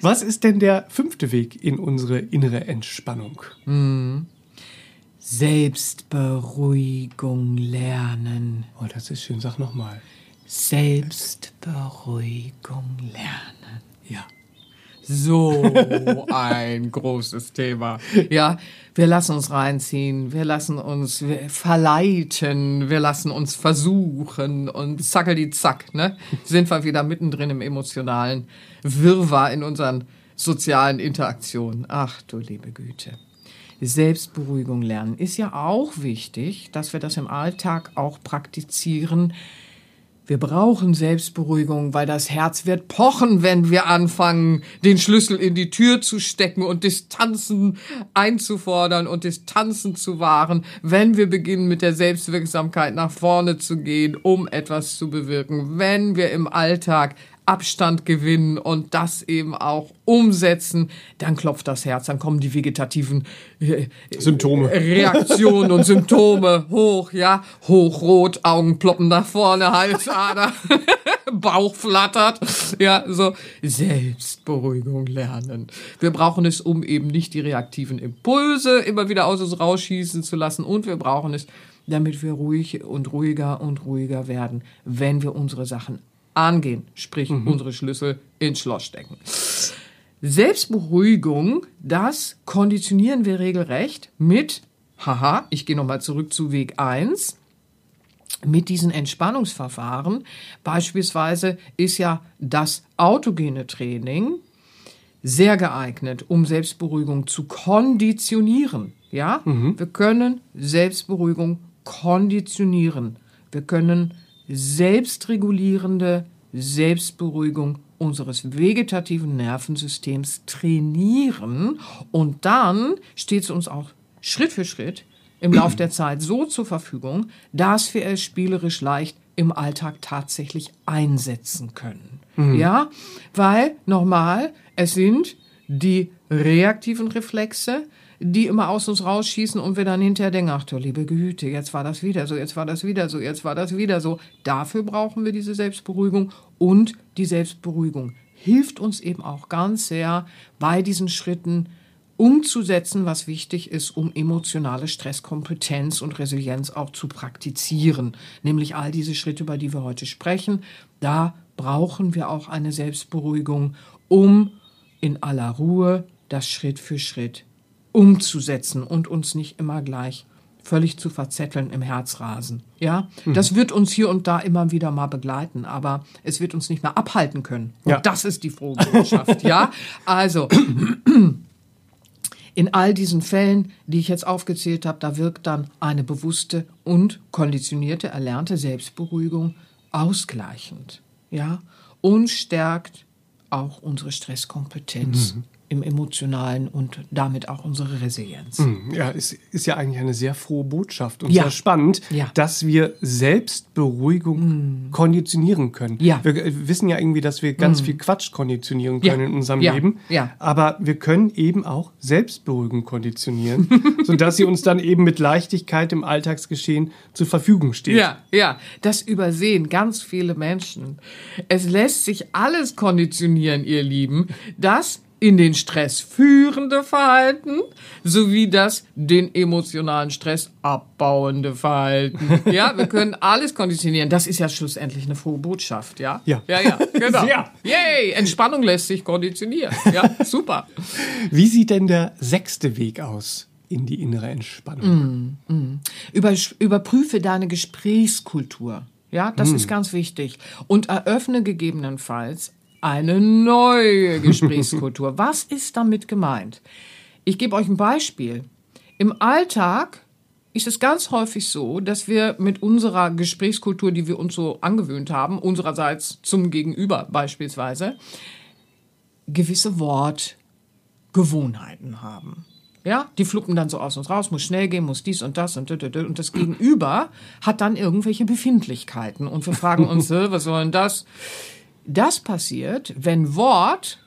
Was ist denn der fünfte Weg in unsere innere Entspannung? Hm. Selbstberuhigung lernen. Oh, das ist schön. Sag nochmal. Selbstberuhigung lernen. Ja. So ein großes Thema. Ja, wir lassen uns reinziehen, wir lassen uns verleiten, wir lassen uns versuchen und zackel die zack, ne? Sind wir wieder mittendrin im emotionalen Wirrwarr in unseren sozialen Interaktionen. Ach du liebe Güte. Selbstberuhigung lernen ist ja auch wichtig, dass wir das im Alltag auch praktizieren, wir brauchen Selbstberuhigung, weil das Herz wird pochen, wenn wir anfangen, den Schlüssel in die Tür zu stecken und Distanzen einzufordern und Distanzen zu wahren, wenn wir beginnen mit der Selbstwirksamkeit nach vorne zu gehen, um etwas zu bewirken, wenn wir im Alltag Abstand gewinnen und das eben auch umsetzen, dann klopft das Herz, dann kommen die vegetativen äh, Symptome, Reaktionen und Symptome hoch, ja, hochrot, Augen ploppen nach vorne, Halsader, Bauch flattert, ja, so Selbstberuhigung lernen. Wir brauchen es, um eben nicht die reaktiven Impulse immer wieder aus uns rausschießen zu lassen und wir brauchen es, damit wir ruhig und ruhiger und ruhiger werden, wenn wir unsere Sachen angehen, sprich mhm. unsere Schlüssel ins Schloss stecken. Selbstberuhigung, das konditionieren wir regelrecht mit, haha, ich gehe nochmal zurück zu Weg 1, mit diesen Entspannungsverfahren. Beispielsweise ist ja das autogene Training sehr geeignet, um Selbstberuhigung zu konditionieren. Ja, mhm. wir können Selbstberuhigung konditionieren. Wir können selbstregulierende Selbstberuhigung unseres vegetativen Nervensystems trainieren und dann steht es uns auch Schritt für Schritt im Lauf der Zeit so zur Verfügung, dass wir es spielerisch leicht im Alltag tatsächlich einsetzen können. Mhm. Ja, weil nochmal, es sind die reaktiven Reflexe, die immer aus uns rausschießen und wir dann hinterher denken, ach du liebe Güte, jetzt war das wieder so, jetzt war das wieder so, jetzt war das wieder so. Dafür brauchen wir diese Selbstberuhigung und die Selbstberuhigung hilft uns eben auch ganz sehr bei diesen Schritten umzusetzen, was wichtig ist, um emotionale Stresskompetenz und Resilienz auch zu praktizieren. Nämlich all diese Schritte, über die wir heute sprechen. Da brauchen wir auch eine Selbstberuhigung, um in aller Ruhe das Schritt für Schritt umzusetzen und uns nicht immer gleich völlig zu verzetteln im Herzrasen. Ja, mhm. das wird uns hier und da immer wieder mal begleiten, aber es wird uns nicht mehr abhalten können. Und ja. das ist die frohe Botschaft. ja, also in all diesen Fällen, die ich jetzt aufgezählt habe, da wirkt dann eine bewusste und konditionierte, erlernte Selbstberuhigung ausgleichend. Ja, und stärkt auch unsere Stresskompetenz. Mhm im Emotionalen und damit auch unsere Resilienz. Hm, ja, es ist ja eigentlich eine sehr frohe Botschaft und ja. sehr spannend, ja. dass wir Selbstberuhigung mm. konditionieren können. Ja. Wir wissen ja irgendwie, dass wir ganz mm. viel Quatsch konditionieren können ja. in unserem Leben, ja. aber wir können eben auch Selbstberuhigung konditionieren, sodass sie uns dann eben mit Leichtigkeit im Alltagsgeschehen zur Verfügung steht. Ja, ja, das übersehen ganz viele Menschen. Es lässt sich alles konditionieren, ihr Lieben, dass in den Stress führende Verhalten sowie das den emotionalen Stress abbauende Verhalten. Ja, wir können alles konditionieren. Das ist ja schlussendlich eine frohe Botschaft, ja? Ja. Ja, ja, genau. Sehr. Yay, Entspannung lässt sich konditionieren. Ja, super. Wie sieht denn der sechste Weg aus? in die innere Entspannung. Mm, mm. Über, überprüfe deine Gesprächskultur. Ja, das mm. ist ganz wichtig. Und eröffne gegebenenfalls eine neue Gesprächskultur. Was ist damit gemeint? Ich gebe euch ein Beispiel. Im Alltag ist es ganz häufig so, dass wir mit unserer Gesprächskultur, die wir uns so angewöhnt haben, unsererseits zum Gegenüber beispielsweise, gewisse Wortgewohnheiten haben. Ja, die fluppen dann so aus uns raus, muss schnell gehen, muss dies und das und und das Gegenüber hat dann irgendwelche Befindlichkeiten und wir fragen uns, was soll denn das? Das passiert, wenn Wort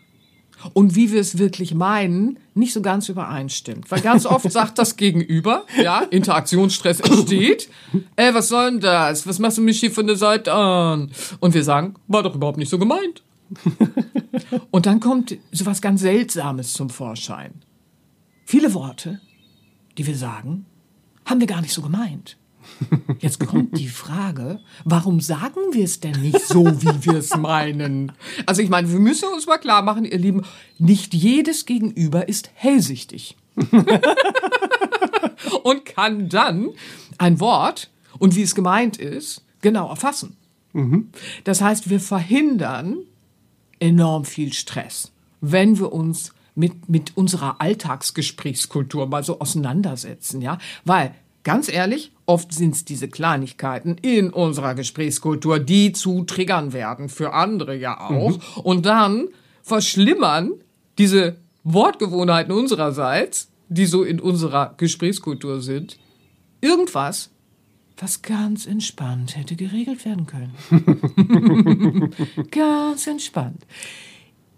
und wie wir es wirklich meinen, nicht so ganz übereinstimmt. Weil ganz oft sagt das Gegenüber, ja, Interaktionsstress entsteht, ey, was soll denn das? Was machst du mich hier von der Seite an? Und wir sagen, war doch überhaupt nicht so gemeint. und dann kommt so was ganz Seltsames zum Vorschein. Viele Worte, die wir sagen, haben wir gar nicht so gemeint. Jetzt kommt die Frage, warum sagen wir es denn nicht so, wie wir es meinen? Also ich meine, wir müssen uns mal klar machen, ihr Lieben, nicht jedes Gegenüber ist hellsichtig. und kann dann ein Wort und wie es gemeint ist, genau erfassen. Mhm. Das heißt, wir verhindern enorm viel Stress, wenn wir uns mit, mit unserer Alltagsgesprächskultur mal so auseinandersetzen, ja, weil ganz ehrlich, oft sind es diese Kleinigkeiten in unserer Gesprächskultur, die zu triggern werden, für andere ja auch. Mhm. Und dann verschlimmern diese Wortgewohnheiten unsererseits, die so in unserer Gesprächskultur sind, irgendwas, was ganz entspannt hätte geregelt werden können. ganz entspannt.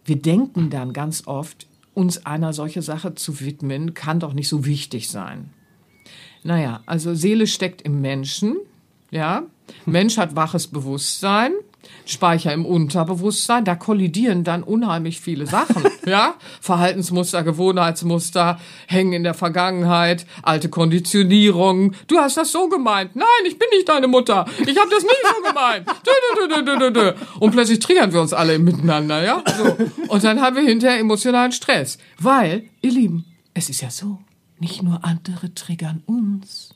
Wir denken dann ganz oft, uns einer solchen Sache zu widmen, kann doch nicht so wichtig sein. Naja, also Seele steckt im Menschen, ja. Mensch hat waches Bewusstsein, Speicher im Unterbewusstsein, da kollidieren dann unheimlich viele Sachen, ja? Verhaltensmuster, Gewohnheitsmuster, hängen in der Vergangenheit, alte Konditionierungen. Du hast das so gemeint. Nein, ich bin nicht deine Mutter. Ich habe das nicht so gemeint. Du, du, du, Und plötzlich triggern wir uns alle miteinander, ja? So. Und dann haben wir hinterher emotionalen Stress. Weil, ihr Lieben, es ist ja so, nicht nur andere triggern uns.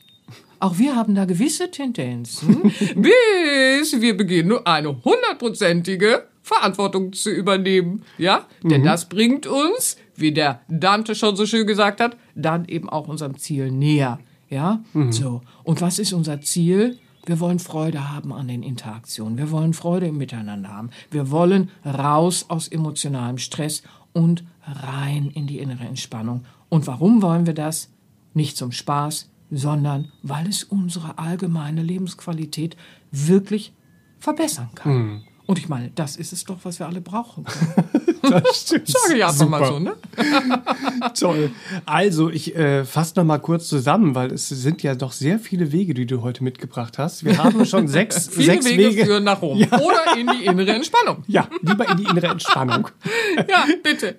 Auch wir haben da gewisse Tendenzen, bis wir beginnen, eine hundertprozentige Verantwortung zu übernehmen. Ja, denn mhm. das bringt uns, wie der Dante schon so schön gesagt hat, dann eben auch unserem Ziel näher. Ja, mhm. so. Und was ist unser Ziel? Wir wollen Freude haben an den Interaktionen. Wir wollen Freude im Miteinander haben. Wir wollen raus aus emotionalem Stress und rein in die innere Entspannung. Und warum wollen wir das? Nicht zum Spaß, sondern weil es unsere allgemeine Lebensqualität wirklich verbessern kann. Mhm. Und ich meine, das ist es doch, was wir alle brauchen. das stimmt. Sage ich einfach mal so, ne? Toll. Also, ich äh, fasse noch mal kurz zusammen, weil es sind ja doch sehr viele Wege, die du heute mitgebracht hast. Wir haben schon sechs, viele sechs Wege, Wege führen nach Rom ja. oder in die innere Entspannung. Ja, lieber in die innere Entspannung. ja, bitte.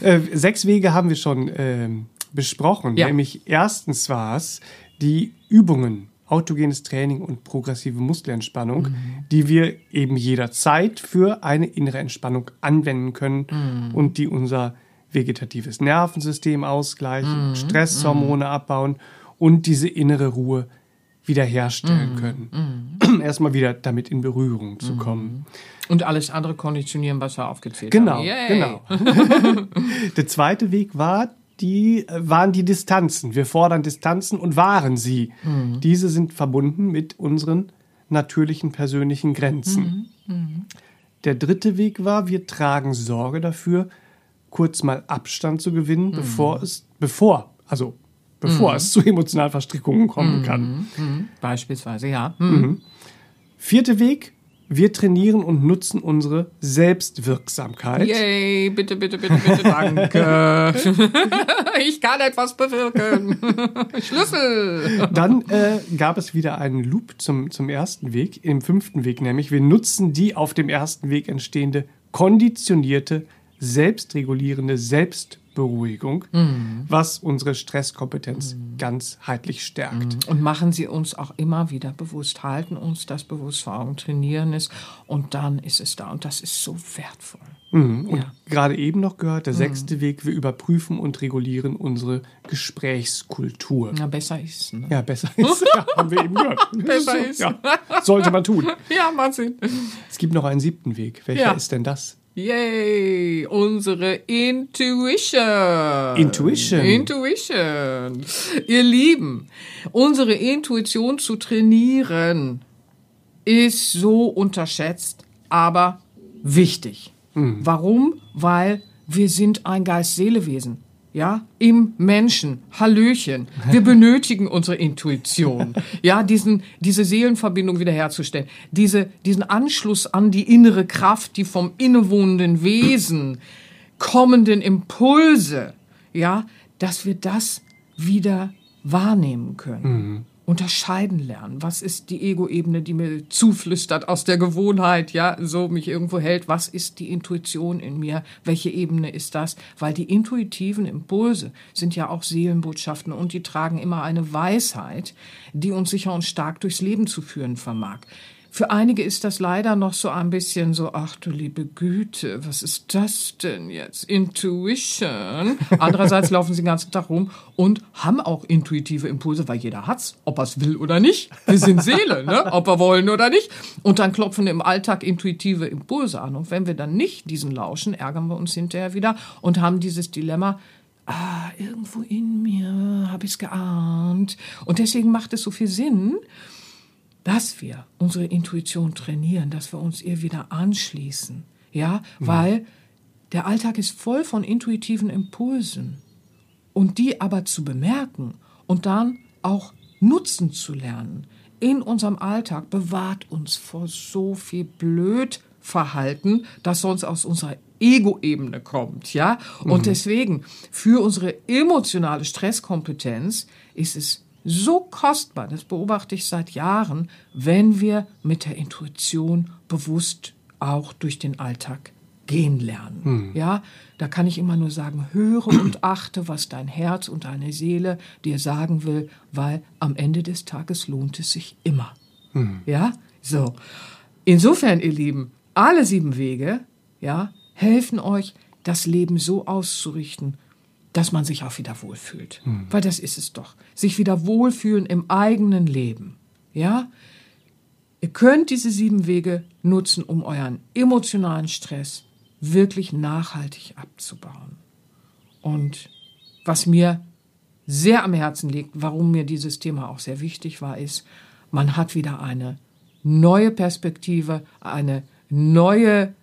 Äh, sechs Wege haben wir schon äh, besprochen. Ja. Nämlich erstens war es die Übungen, autogenes Training und progressive Muskelentspannung, mhm. die wir eben jederzeit für eine innere Entspannung anwenden können mhm. und die unser vegetatives Nervensystem ausgleichen, mhm. Stresshormone mhm. abbauen und diese innere Ruhe wiederherstellen mhm. können. Mhm. Erstmal wieder damit in Berührung zu kommen. Und alles andere konditionieren, was wir aufgezählt genau, haben. Genau, genau. Der zweite Weg war die äh, waren die Distanzen. Wir fordern Distanzen und wahren sie. Mhm. Diese sind verbunden mit unseren natürlichen persönlichen Grenzen. Mhm. Mhm. Der dritte Weg war, wir tragen Sorge dafür, kurz mal Abstand zu gewinnen, mhm. bevor es, bevor, also bevor mhm. es zu emotionalen Verstrickungen kommen mhm. kann. Beispielsweise, ja. Vierter Weg, wir trainieren und nutzen unsere Selbstwirksamkeit. Yay, bitte, bitte, bitte, bitte, danke. ich kann etwas bewirken. Schlüssel. Dann äh, gab es wieder einen Loop zum, zum ersten Weg, im fünften Weg nämlich. Wir nutzen die auf dem ersten Weg entstehende konditionierte, selbstregulierende Selbst Beruhigung, mhm. was unsere Stresskompetenz mhm. ganzheitlich stärkt. Mhm. Und machen Sie uns auch immer wieder bewusst, halten uns das bewusst vor Augen, trainieren es und dann ist es da und das ist so wertvoll. Mhm. Und ja. gerade eben noch gehört, der mhm. sechste Weg, wir überprüfen und regulieren unsere Gesprächskultur. Ja, besser ist. Ne? Ja, besser ist. ja, haben wir eben gehört. besser ist. Ja, sollte man tun. Ja, Martin. Es gibt noch einen siebten Weg. Welcher ja. ist denn das? Yay, unsere Intuition. Intuition. Intuition. Ihr Lieben, unsere Intuition zu trainieren ist so unterschätzt, aber wichtig. Mhm. Warum? Weil wir sind ein Geist-Seele-Wesen ja, im Menschen. Hallöchen. Wir benötigen unsere Intuition. Ja, diesen, diese Seelenverbindung wiederherzustellen. Diese, diesen Anschluss an die innere Kraft, die vom innewohnenden Wesen kommenden Impulse, ja, dass wir das wieder wahrnehmen können. Unterscheiden lernen. Was ist die Ego-Ebene, die mir zuflüstert aus der Gewohnheit, ja, so mich irgendwo hält? Was ist die Intuition in mir? Welche Ebene ist das? Weil die intuitiven Impulse sind ja auch Seelenbotschaften und die tragen immer eine Weisheit, die uns sicher und stark durchs Leben zu führen vermag. Für einige ist das leider noch so ein bisschen so, ach du liebe Güte, was ist das denn jetzt? Intuition. Andererseits laufen sie den ganzen Tag rum und haben auch intuitive Impulse, weil jeder hat's, ob er es will oder nicht. Wir sind Seele, ne? ob wir wollen oder nicht. Und dann klopfen im Alltag intuitive Impulse an. Und wenn wir dann nicht diesen lauschen, ärgern wir uns hinterher wieder und haben dieses Dilemma, ah, irgendwo in mir habe ich es geahnt. Und deswegen macht es so viel Sinn, dass wir unsere Intuition trainieren, dass wir uns ihr wieder anschließen. Ja, weil der Alltag ist voll von intuitiven Impulsen. Und die aber zu bemerken und dann auch nutzen zu lernen in unserem Alltag bewahrt uns vor so viel Blödverhalten, das sonst aus unserer Ego-Ebene kommt, ja? Und deswegen für unsere emotionale Stresskompetenz ist es so kostbar, das beobachte ich seit Jahren, wenn wir mit der Intuition bewusst auch durch den Alltag gehen lernen. Ja, da kann ich immer nur sagen, höre und achte, was dein Herz und deine Seele dir sagen will, weil am Ende des Tages lohnt es sich immer. Ja, so. Insofern, ihr Lieben, alle sieben Wege, ja, helfen euch, das Leben so auszurichten, dass man sich auch wieder wohlfühlt. Weil das ist es doch. Sich wieder wohlfühlen im eigenen Leben. Ja? Ihr könnt diese sieben Wege nutzen, um euren emotionalen Stress wirklich nachhaltig abzubauen. Und was mir sehr am Herzen liegt, warum mir dieses Thema auch sehr wichtig war, ist, man hat wieder eine neue Perspektive, eine neue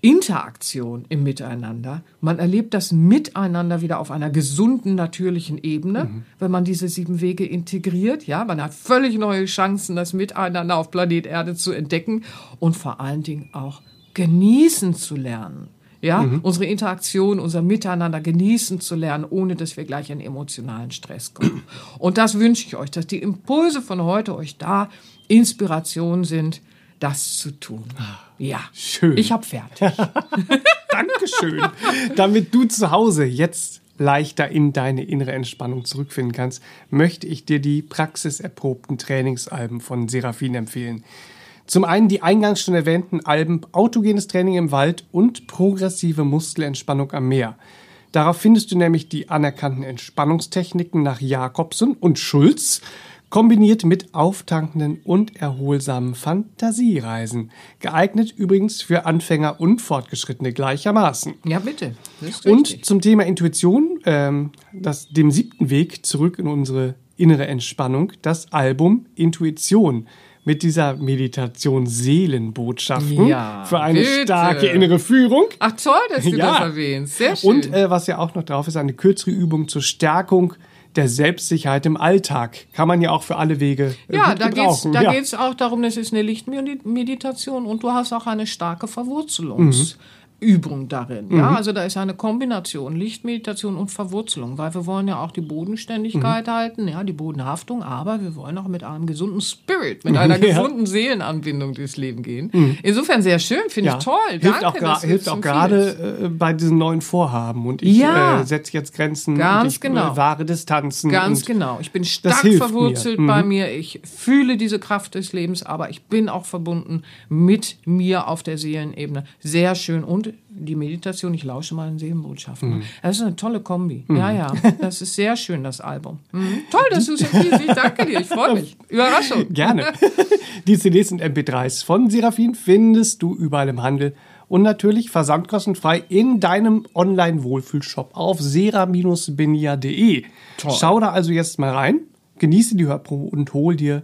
Interaktion im Miteinander. Man erlebt das Miteinander wieder auf einer gesunden, natürlichen Ebene, wenn man diese sieben Wege integriert. Ja, man hat völlig neue Chancen, das Miteinander auf Planet Erde zu entdecken und vor allen Dingen auch genießen zu lernen. Ja, unsere Interaktion, unser Miteinander genießen zu lernen, ohne dass wir gleich in emotionalen Stress kommen. Und das wünsche ich euch, dass die Impulse von heute euch da Inspiration sind, das zu tun. Ja, Schön. Ich habe fertig. Dankeschön. Damit du zu Hause jetzt leichter in deine innere Entspannung zurückfinden kannst, möchte ich dir die praxiserprobten Trainingsalben von Seraphin empfehlen. Zum einen die eingangs schon erwähnten Alben Autogenes Training im Wald und Progressive Muskelentspannung am Meer. Darauf findest du nämlich die anerkannten Entspannungstechniken nach Jakobsen und Schulz, kombiniert mit auftankenden und erholsamen Fantasiereisen. Geeignet übrigens für Anfänger und Fortgeschrittene gleichermaßen. Ja, bitte. Und zum Thema Intuition, ähm, das, dem siebten Weg zurück in unsere innere Entspannung, das Album Intuition mit dieser Meditation Seelenbotschaften Ja, für eine bitte. starke innere Führung. Ach toll, dass du Ja. das erwähnst. Sehr schön. Und äh, was ja auch noch drauf ist, eine kürzere Übung zur Stärkung der Selbstsicherheit im Alltag. Kann man ja auch für alle Wege äh, ja, da geht's, da ja. geht's auch darum, das ist eine Lichtmeditation und du hast auch eine starke Verwurzelungsübung darin. Ja, also da ist eine Kombination Lichtmeditation und Verwurzelung, weil wir wollen ja auch die Bodenständigkeit halten, ja, die Bodenhaftung, aber wir wollen auch mit einem gesunden Spirit, mit einer Ja. gesunden Seelenanbindung durchs Leben gehen. Insofern sehr schön, finde ich toll. Hilft Danke, auch, hilft auch gerade äh, bei diesen neuen Vorhaben. Und ich Ja. äh, setze jetzt Grenzen Ganz und ich genau. äh, wahre Distanzen. Ganz genau. Ich bin stark verwurzelt mir. Mhm. bei mir. Ich fühle diese Kraft des Lebens, aber ich bin auch verbunden mit mir auf der Seelenebene. Sehr schön. Und die Meditation, ich lausche meinen Seelenbotschaften. Mhm. Das ist eine tolle Kombi. Ja, ja. Das ist sehr schön, das Album. Mhm. Toll, dass du es empfiehlst. Ich danke dir. Ich freue mich. Überraschung. Gerne. Die CDs und MP3s von Seraphin findest du überall im Handel und natürlich versandkostenfrei in deinem Online-Wohlfühlshop auf sera-benia.de. Schau da also jetzt mal rein, genieße die Hörprobe und hol dir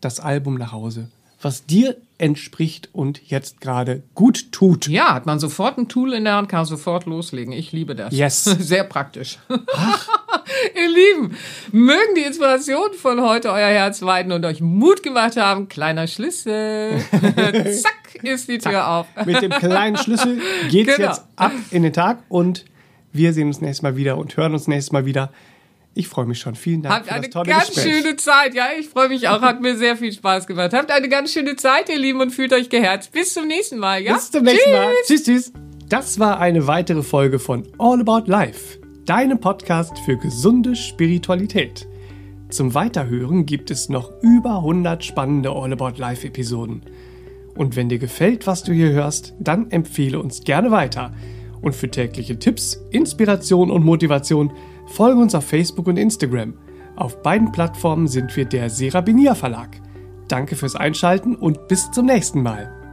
das Album nach Hause, was dir entspricht und jetzt gerade gut tut. Ja, hat man sofort ein Tool in der Hand, kann sofort loslegen. Ich liebe das. Yes. Sehr praktisch. Ihr Lieben, mögen die Inspirationen von heute euer Herz weiden und euch Mut gemacht haben. Kleiner Schlüssel. Zack, ist die Tür Zack. auf. Mit dem kleinen Schlüssel geht's genau. jetzt ab in den Tag und wir sehen uns nächstes Mal wieder und hören uns nächstes Mal wieder. Ich freue mich schon. Vielen Dank Habt für das tolle eine ganz Gespräch. schöne Zeit. Ja, ich freue mich auch. Hat mir sehr viel Spaß gemacht. Habt eine ganz schöne Zeit, ihr Lieben, und fühlt euch geherzt. Bis zum nächsten Mal. Ja? Bis zum nächsten tschüss. Mal. Tschüss, tschüss. Das war eine weitere Folge von All About Life, deinem Podcast für gesunde Spiritualität. Zum Weiterhören gibt es noch über 100 spannende All About Life Episoden. Und wenn dir gefällt, was du hier hörst, dann empfehle uns gerne weiter. Und für tägliche Tipps, Inspiration und Motivation folge uns auf Facebook und Instagram. Auf beiden Plattformen sind wir der Serabinier Verlag. Danke fürs Einschalten und bis zum nächsten Mal.